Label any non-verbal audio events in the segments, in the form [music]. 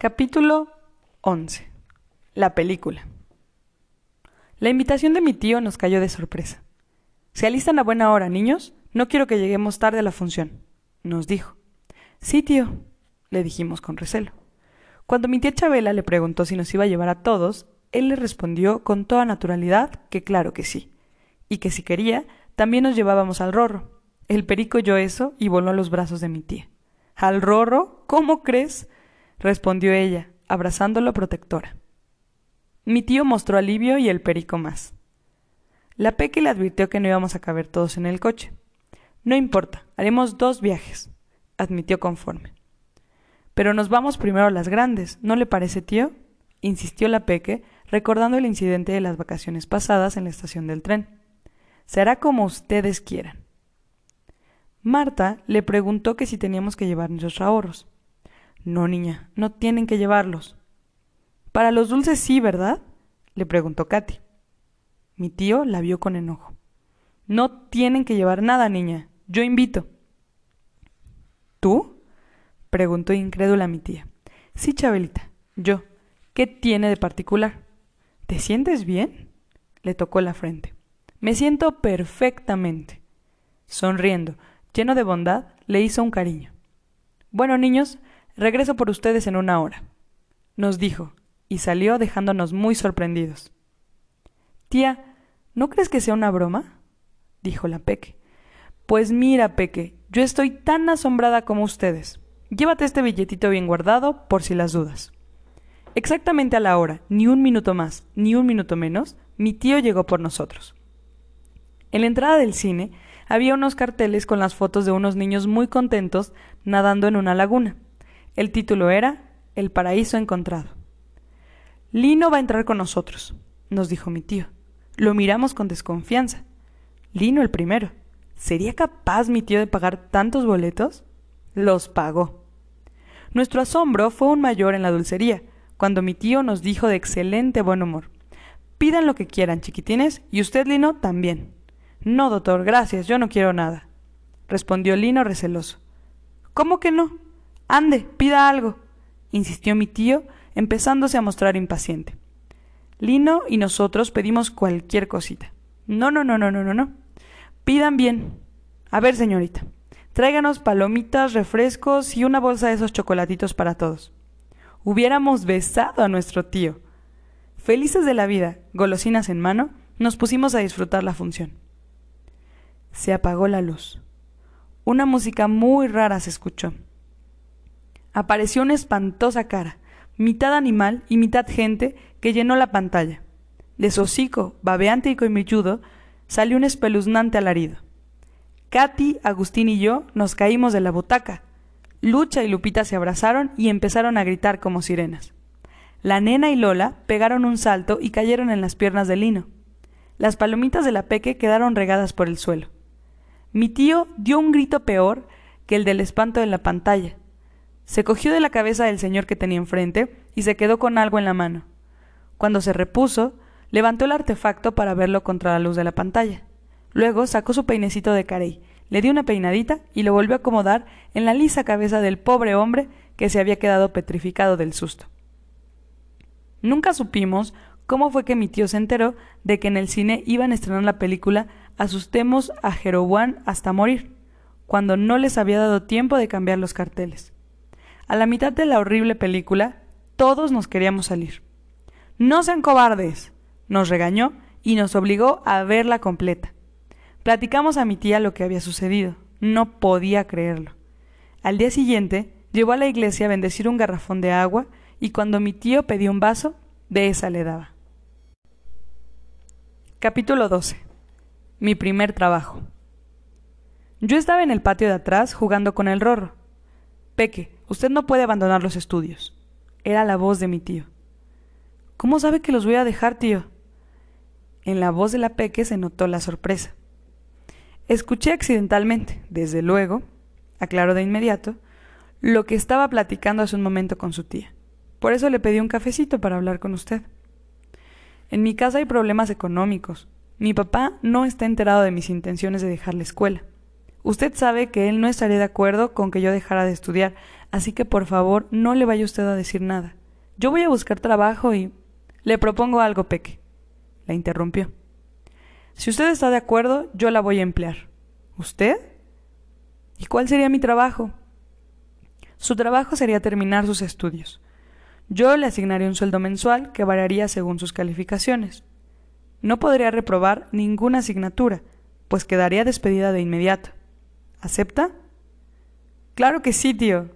Capítulo 11. La película. La invitación de mi tío nos cayó de sorpresa. ¿Se alistan a buena hora, niños? No quiero que lleguemos tarde a la función, nos dijo. Sí, tío, le dijimos con recelo. Cuando mi tía Chabela le preguntó si nos iba a llevar a todos, él le respondió con toda naturalidad que claro que sí, y que si quería, también nos llevábamos al rorro. El perico oyó eso y voló a los brazos de mi tía. ¿Al rorro? ¿Cómo crees? Respondió ella, abrazándolo protectora. Mi tío mostró alivio y el perico más. La Peque le advirtió que no íbamos a caber todos en el coche. No importa, haremos dos viajes, admitió conforme. Pero nos vamos primero a las grandes, ¿no le parece, tío? insistió la Peque, recordando el incidente de las vacaciones pasadas en la estación del tren. Será como ustedes quieran. Marta le preguntó que si teníamos que llevar nuestros ahorros. No, niña, no tienen que llevarlos. Para los dulces sí, ¿verdad? le preguntó Katy. Mi tío la vio con enojo. No tienen que llevar nada, niña. Yo invito. ¿Tú? preguntó incrédula mi tía. Sí, Chabelita, yo. ¿Qué tiene de particular? ¿Te sientes bien? le tocó la frente. Me siento perfectamente. Sonriendo, lleno de bondad, le hizo un cariño. Bueno, niños, Regreso por ustedes en una hora, nos dijo, y salió dejándonos muy sorprendidos. Tía, ¿no crees que sea una broma? dijo la Peque. Pues mira, Peque, yo estoy tan asombrada como ustedes. Llévate este billetito bien guardado por si las dudas. Exactamente a la hora, ni un minuto más, ni un minuto menos, mi tío llegó por nosotros. En la entrada del cine había unos carteles con las fotos de unos niños muy contentos nadando en una laguna. El título era El paraíso encontrado. Lino va a entrar con nosotros, nos dijo mi tío. Lo miramos con desconfianza. Lino el primero. ¿Sería capaz mi tío de pagar tantos boletos? Los pagó. Nuestro asombro fue aún mayor en la dulcería, cuando mi tío nos dijo de excelente buen humor. Pidan lo que quieran, chiquitines, y usted, Lino, también. No, doctor, gracias, yo no quiero nada, respondió Lino receloso. ¿Cómo que no? Ande, pida algo, insistió mi tío, empezándose a mostrar impaciente. Lino y nosotros pedimos cualquier cosita. No, no, no, no, no, no, no. Pidan bien. A ver, señorita, tráiganos palomitas, refrescos y una bolsa de esos chocolatitos para todos. Hubiéramos besado a nuestro tío. Felices de la vida, golosinas en mano, nos pusimos a disfrutar la función. Se apagó la luz. Una música muy rara se escuchó apareció una espantosa cara, mitad animal y mitad gente, que llenó la pantalla. De su hocico, babeante y colmilludo, salió un espeluznante alarido. Katy, Agustín y yo nos caímos de la butaca. Lucha y Lupita se abrazaron y empezaron a gritar como sirenas. La nena y Lola pegaron un salto y cayeron en las piernas de Lino. Las palomitas de la peque quedaron regadas por el suelo. Mi tío dio un grito peor que el del espanto de la pantalla, se cogió de la cabeza del señor que tenía enfrente y se quedó con algo en la mano. Cuando se repuso, levantó el artefacto para verlo contra la luz de la pantalla. Luego sacó su peinecito de carey, le dio una peinadita y lo volvió a acomodar en la lisa cabeza del pobre hombre que se había quedado petrificado del susto. Nunca supimos cómo fue que mi tío se enteró de que en el cine iban a estrenar la película Asustemos a Jeroboam hasta morir, cuando no les había dado tiempo de cambiar los carteles. A la mitad de la horrible película, todos nos queríamos salir. No sean cobardes, nos regañó y nos obligó a verla completa. Platicamos a mi tía lo que había sucedido. No podía creerlo. Al día siguiente, llevó a la iglesia a bendecir un garrafón de agua y cuando mi tío pedía un vaso, de esa le daba. Capítulo 12. Mi primer trabajo. Yo estaba en el patio de atrás jugando con el rorro. Peque, Usted no puede abandonar los estudios. Era la voz de mi tío. ¿Cómo sabe que los voy a dejar, tío? En la voz de la peque se notó la sorpresa. Escuché accidentalmente, desde luego, aclaró de inmediato, lo que estaba platicando hace un momento con su tía. Por eso le pedí un cafecito para hablar con usted. En mi casa hay problemas económicos. Mi papá no está enterado de mis intenciones de dejar la escuela. Usted sabe que él no estaría de acuerdo con que yo dejara de estudiar, así que por favor no le vaya usted a decir nada. Yo voy a buscar trabajo y... Le propongo algo, Peque. La interrumpió. Si usted está de acuerdo, yo la voy a emplear. ¿Usted? ¿Y cuál sería mi trabajo? Su trabajo sería terminar sus estudios. Yo le asignaría un sueldo mensual que variaría según sus calificaciones. No podría reprobar ninguna asignatura, pues quedaría despedida de inmediato. ¿Acepta? Claro que sí, tío.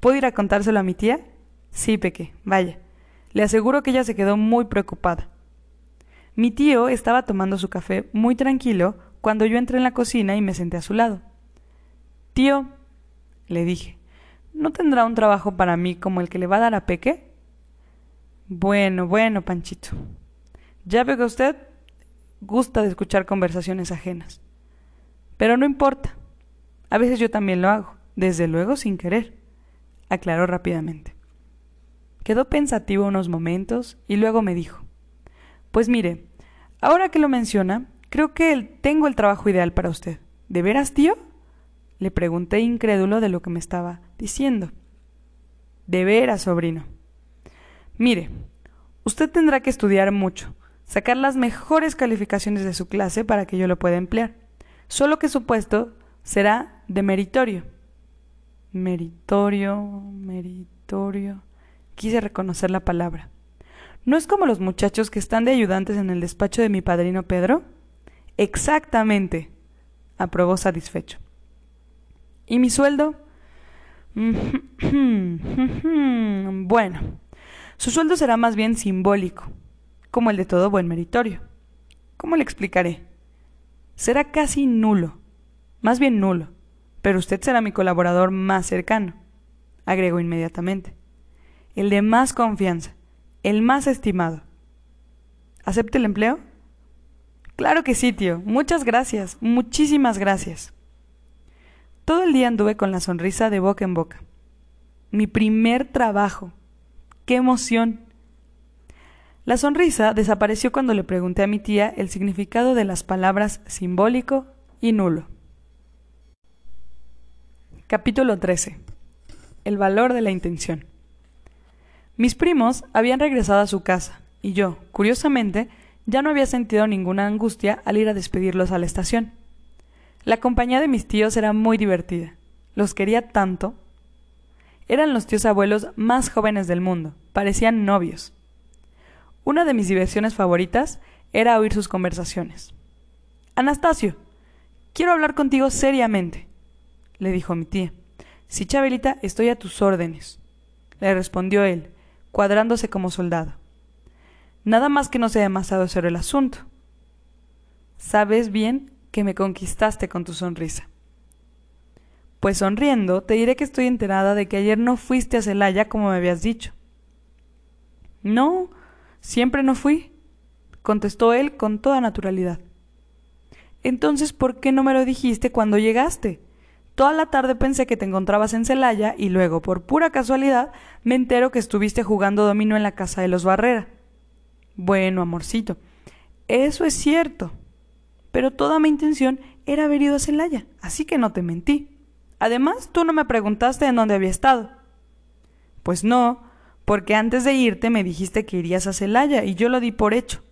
¿Puedo ir a contárselo a mi tía? Sí, Peque, vaya. Le aseguro que ella se quedó muy preocupada. Mi tío estaba tomando su café muy tranquilo cuando yo entré en la cocina y me senté a su lado. Tío, le dije, ¿no tendrá un trabajo para mí como el que le va a dar a Peque? Bueno, bueno, Panchito. Ya veo que usted gusta de escuchar conversaciones ajenas. Pero no importa. A veces yo también lo hago, desde luego sin querer, aclaró rápidamente. Quedó pensativo unos momentos y luego me dijo Pues mire, ahora que lo menciona, creo que tengo el trabajo ideal para usted. ¿De veras, tío? Le pregunté incrédulo de lo que me estaba diciendo. De veras, sobrino. Mire, usted tendrá que estudiar mucho, sacar las mejores calificaciones de su clase para que yo lo pueda emplear. Solo que su puesto será de meritorio. Meritorio, meritorio. Quise reconocer la palabra. ¿No es como los muchachos que están de ayudantes en el despacho de mi padrino Pedro? Exactamente, aprobó satisfecho. ¿Y mi sueldo? [clears throat] bueno, su sueldo será más bien simbólico, como el de todo buen meritorio. ¿Cómo le explicaré? Será casi nulo, más bien nulo, pero usted será mi colaborador más cercano, agregó inmediatamente. El de más confianza, el más estimado. ¿Acepte el empleo? Claro que sí, tío. Muchas gracias, muchísimas gracias. Todo el día anduve con la sonrisa de boca en boca. Mi primer trabajo. ¡Qué emoción! La sonrisa desapareció cuando le pregunté a mi tía el significado de las palabras simbólico y nulo. Capítulo 13. El valor de la intención. Mis primos habían regresado a su casa, y yo, curiosamente, ya no había sentido ninguna angustia al ir a despedirlos a la estación. La compañía de mis tíos era muy divertida. Los quería tanto eran los tíos abuelos más jóvenes del mundo, parecían novios. Una de mis diversiones favoritas era oír sus conversaciones. Anastasio, quiero hablar contigo seriamente, le dijo mi tía. Sí, Chabelita, estoy a tus órdenes, le respondió él, cuadrándose como soldado. Nada más que no sea demasiado serio el asunto. Sabes bien que me conquistaste con tu sonrisa. Pues sonriendo, te diré que estoy enterada de que ayer no fuiste a Celaya como me habías dicho. No, siempre no fui, contestó él con toda naturalidad. Entonces, ¿por qué no me lo dijiste cuando llegaste? Toda la tarde pensé que te encontrabas en Celaya y luego, por pura casualidad, me entero que estuviste jugando dominó en la casa de los Barrera. Bueno, amorcito, eso es cierto. Pero toda mi intención era haber ido a Celaya, así que no te mentí. Además, tú no me preguntaste en dónde había estado. Pues no, porque antes de irte me dijiste que irías a Celaya y yo lo di por hecho.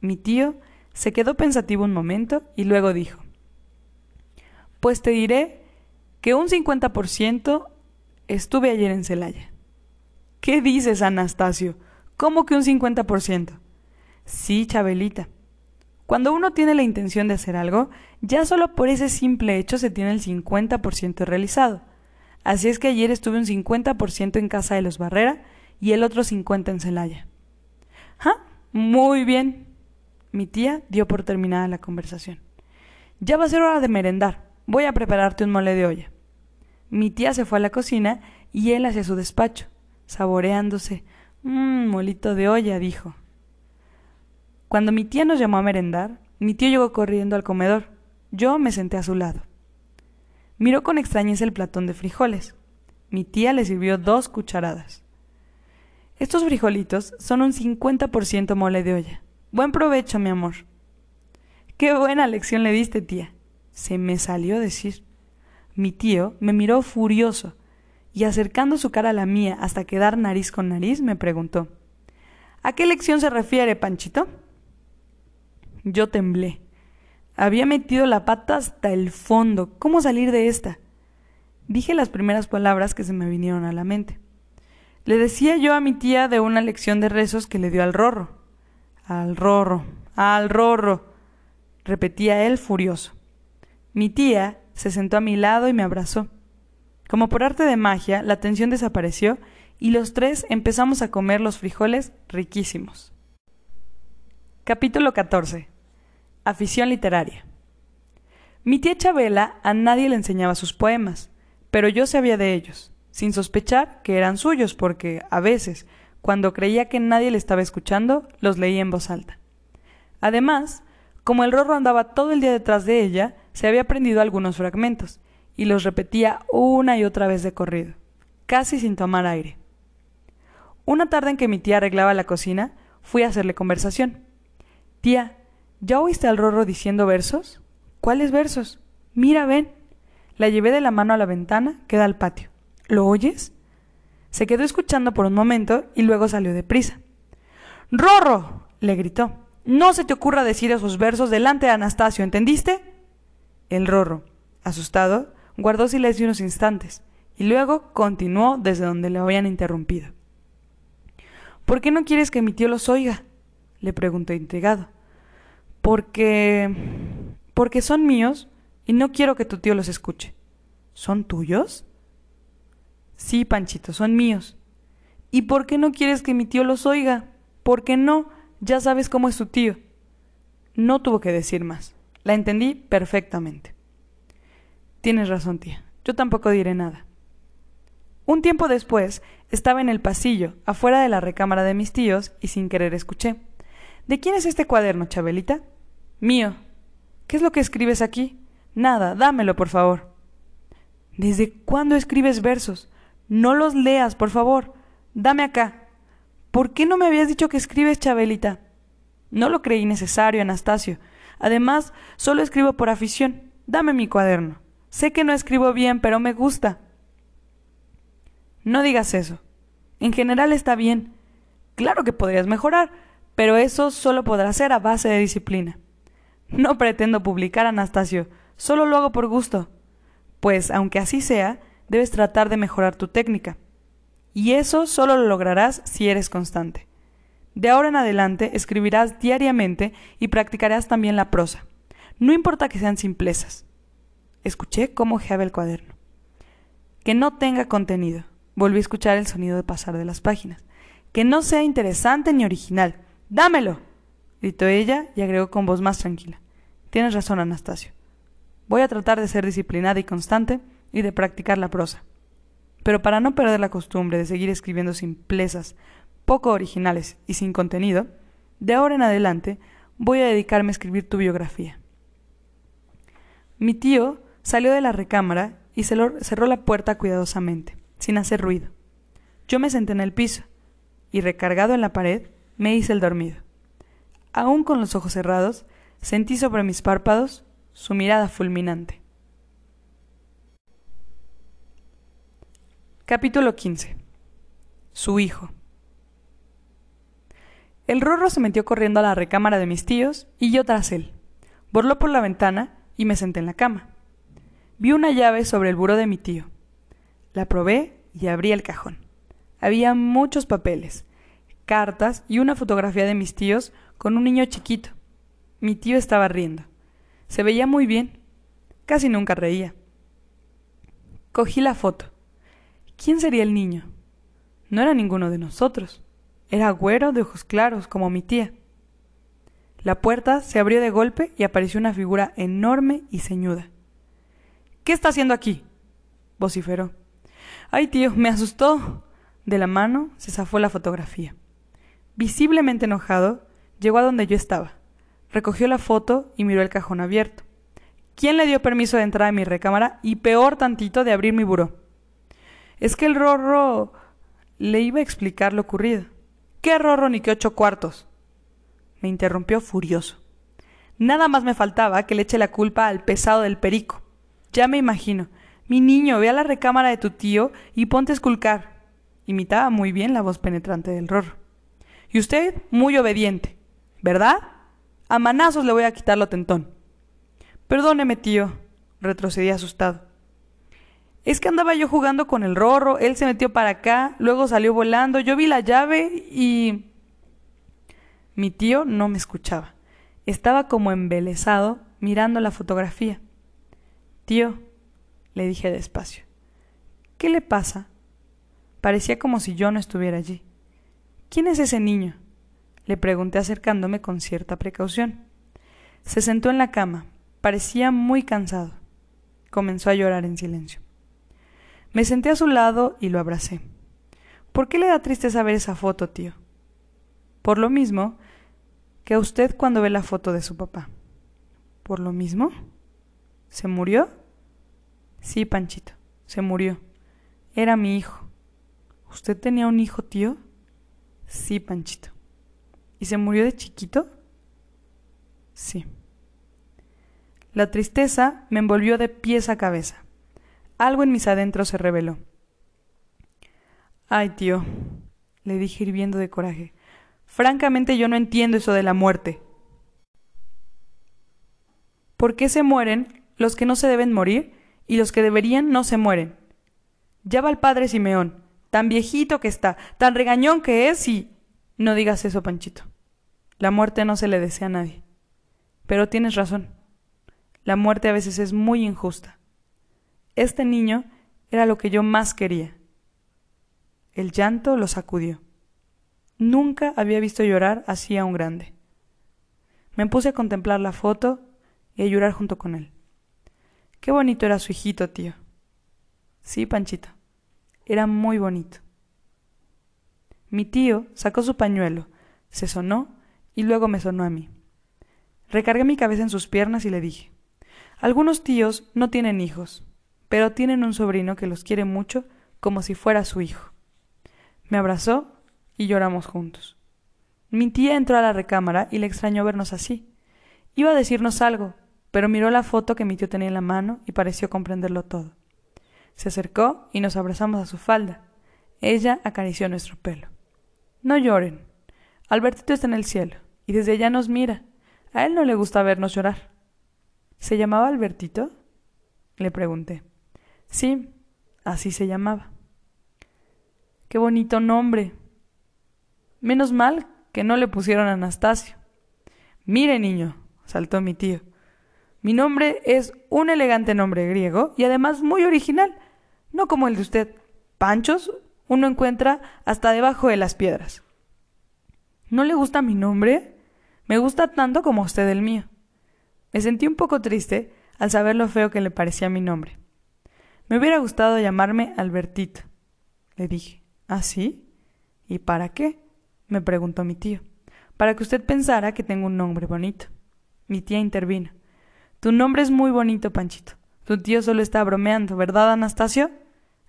Mi tío se quedó pensativo un momento y luego dijo, Pues te diré que un 50% estuve ayer en Celaya. ¿Qué dices, Anastasio? ¿Cómo que un 50%? Sí, Chabelita. Cuando uno tiene la intención de hacer algo, ya solo por ese simple hecho se tiene el 50% realizado. Así es que ayer estuve un 50% en casa de los Barrera y el otro 50% en Celaya. ¿Ah? Muy bien. Mi tía dio por terminada la conversación. Ya va a ser hora de merendar. Voy a prepararte un mole de olla. Mi tía se fue a la cocina y él hacia su despacho, saboreándose. Mmm, molito de olla, dijo. Cuando mi tía nos llamó a merendar, mi tío llegó corriendo al comedor. Yo me senté a su lado. Miró con extrañeza el platón de frijoles. Mi tía le sirvió dos cucharadas. Estos frijolitos son un 50% mole de olla. Buen provecho, mi amor. Qué buena lección le diste, tía. Se me salió decir. Mi tío me miró furioso y acercando su cara a la mía hasta quedar nariz con nariz, me preguntó ¿A qué lección se refiere, Panchito? Yo temblé. Había metido la pata hasta el fondo. ¿Cómo salir de esta? Dije las primeras palabras que se me vinieron a la mente. Le decía yo a mi tía de una lección de rezos que le dio al rorro. Al rorro, al rorro, repetía él furioso. Mi tía se sentó a mi lado y me abrazó. Como por arte de magia, la tensión desapareció y los tres empezamos a comer los frijoles riquísimos. Capítulo 14. Afición literaria. Mi tía Chabela a nadie le enseñaba sus poemas, pero yo sabía de ellos, sin sospechar que eran suyos, porque a veces, cuando creía que nadie le estaba escuchando, los leía en voz alta. Además, como el rorro andaba todo el día detrás de ella, se había aprendido algunos fragmentos, y los repetía una y otra vez de corrido, casi sin tomar aire. Una tarde en que mi tía arreglaba la cocina, fui a hacerle conversación. Tía, ¿ya oíste al Rorro diciendo versos? ¿Cuáles versos? Mira, ven. La llevé de la mano a la ventana que da al patio. ¿Lo oyes? Se quedó escuchando por un momento y luego salió deprisa. ¡Rorro! le gritó. No se te ocurra decir esos versos delante de Anastasio, ¿entendiste? El Rorro, asustado, guardó silencio unos instantes y luego continuó desde donde le habían interrumpido. ¿Por qué no quieres que mi tío los oiga? le preguntó intrigado. Porque. porque son míos y no quiero que tu tío los escuche. ¿Son tuyos? Sí, Panchito, son míos. ¿Y por qué no quieres que mi tío los oiga? ¿Por qué no? Ya sabes cómo es tu tío. No tuvo que decir más. La entendí perfectamente. Tienes razón, tía. Yo tampoco diré nada. Un tiempo después estaba en el pasillo, afuera de la recámara de mis tíos, y sin querer escuché. ¿De quién es este cuaderno, Chabelita? Mío. ¿Qué es lo que escribes aquí? Nada, dámelo, por favor. ¿Desde cuándo escribes versos? No los leas, por favor. Dame acá. ¿Por qué no me habías dicho que escribes, Chabelita? No lo creí necesario, Anastasio. Además, solo escribo por afición. Dame mi cuaderno. Sé que no escribo bien, pero me gusta. No digas eso. En general está bien. Claro que podrías mejorar, pero eso solo podrá ser a base de disciplina. No pretendo publicar, Anastasio, solo lo hago por gusto. Pues, aunque así sea, debes tratar de mejorar tu técnica. Y eso solo lo lograrás si eres constante. De ahora en adelante escribirás diariamente y practicarás también la prosa. No importa que sean simplezas. Escuché cómo geaba el cuaderno. Que no tenga contenido. Volví a escuchar el sonido de pasar de las páginas. Que no sea interesante ni original. ¡Dámelo! gritó ella y agregó con voz más tranquila. Tienes razón, Anastasio. Voy a tratar de ser disciplinada y constante y de practicar la prosa. Pero para no perder la costumbre de seguir escribiendo simplezas, poco originales y sin contenido, de ahora en adelante voy a dedicarme a escribir tu biografía. Mi tío salió de la recámara y cerró la puerta cuidadosamente sin hacer ruido. Yo me senté en el piso y, recargado en la pared, me hice el dormido. Aún con los ojos cerrados, sentí sobre mis párpados su mirada fulminante. Capítulo 15. Su hijo. El rorro se metió corriendo a la recámara de mis tíos y yo tras él. Borló por la ventana y me senté en la cama. Vi una llave sobre el buró de mi tío. La probé y abrí el cajón. Había muchos papeles, cartas y una fotografía de mis tíos con un niño chiquito. Mi tío estaba riendo. Se veía muy bien. Casi nunca reía. Cogí la foto. ¿Quién sería el niño? No era ninguno de nosotros. Era güero de ojos claros, como mi tía. La puerta se abrió de golpe y apareció una figura enorme y ceñuda. ¿Qué está haciendo aquí? vociferó. Ay, tío, me asustó. De la mano se zafó la fotografía. Visiblemente enojado, llegó a donde yo estaba. Recogió la foto y miró el cajón abierto. ¿Quién le dio permiso de entrar a mi recámara y peor tantito de abrir mi buró? Es que el rorro le iba a explicar lo ocurrido. ¿Qué rorro ni qué ocho cuartos? Me interrumpió furioso. Nada más me faltaba que le eche la culpa al pesado del perico. Ya me imagino. Mi niño, ve a la recámara de tu tío y ponte a esculcar. Imitaba muy bien la voz penetrante del rorro. Y usted muy obediente, ¿verdad? A manazos le voy a quitar lo tentón. Perdóneme, tío, retrocedí asustado. Es que andaba yo jugando con el rorro, él se metió para acá, luego salió volando, yo vi la llave y... Mi tío no me escuchaba. Estaba como embelesado mirando la fotografía. Tío, le dije despacio, ¿qué le pasa? Parecía como si yo no estuviera allí. ¿Quién es ese niño? Le pregunté acercándome con cierta precaución. Se sentó en la cama. Parecía muy cansado. Comenzó a llorar en silencio. Me senté a su lado y lo abracé. ¿Por qué le da tristeza ver esa foto, tío? Por lo mismo que a usted cuando ve la foto de su papá. ¿Por lo mismo? ¿Se murió? Sí, Panchito, se murió. Era mi hijo. ¿Usted tenía un hijo, tío? Sí, Panchito. ¿Y se murió de chiquito? Sí. La tristeza me envolvió de pies a cabeza. Algo en mis adentros se reveló. Ay, tío, le dije hirviendo de coraje. Francamente yo no entiendo eso de la muerte. ¿Por qué se mueren los que no se deben morir y los que deberían no se mueren? Ya va el padre Simeón, tan viejito que está, tan regañón que es y... No digas eso, Panchito. La muerte no se le desea a nadie. Pero tienes razón. La muerte a veces es muy injusta. Este niño era lo que yo más quería. El llanto lo sacudió. Nunca había visto llorar así a un grande. Me puse a contemplar la foto y a llorar junto con él. Qué bonito era su hijito, tío. Sí, Panchito. Era muy bonito. Mi tío sacó su pañuelo, se sonó y luego me sonó a mí. Recargué mi cabeza en sus piernas y le dije Algunos tíos no tienen hijos, pero tienen un sobrino que los quiere mucho como si fuera su hijo. Me abrazó y lloramos juntos. Mi tía entró a la recámara y le extrañó vernos así. Iba a decirnos algo, pero miró la foto que mi tío tenía en la mano y pareció comprenderlo todo. Se acercó y nos abrazamos a su falda. Ella acarició nuestro pelo. No lloren. Albertito está en el cielo y desde allá nos mira. A él no le gusta vernos llorar. ¿Se llamaba Albertito? Le pregunté. Sí, así se llamaba. Qué bonito nombre, Menos mal que no le pusieron Anastasio. Mire, niño, saltó mi tío. Mi nombre es un elegante nombre griego y además muy original, no como el de usted. Panchos uno encuentra hasta debajo de las piedras. ¿No le gusta mi nombre? Me gusta tanto como a usted el mío. Me sentí un poco triste al saber lo feo que le parecía mi nombre. Me hubiera gustado llamarme Albertito, le dije. ¿Ah, sí? ¿Y para qué? me preguntó mi tío. Para que usted pensara que tengo un nombre bonito. Mi tía intervino. Tu nombre es muy bonito, Panchito. Tu tío solo está bromeando, ¿verdad, Anastasio?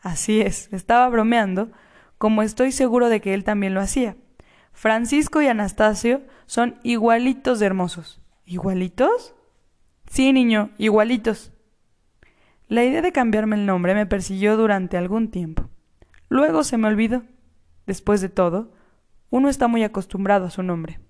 Así es, estaba bromeando, como estoy seguro de que él también lo hacía. Francisco y Anastasio son igualitos de hermosos. ¿Igualitos? Sí, niño, igualitos. La idea de cambiarme el nombre me persiguió durante algún tiempo. Luego se me olvidó. Después de todo, uno está muy acostumbrado a su nombre.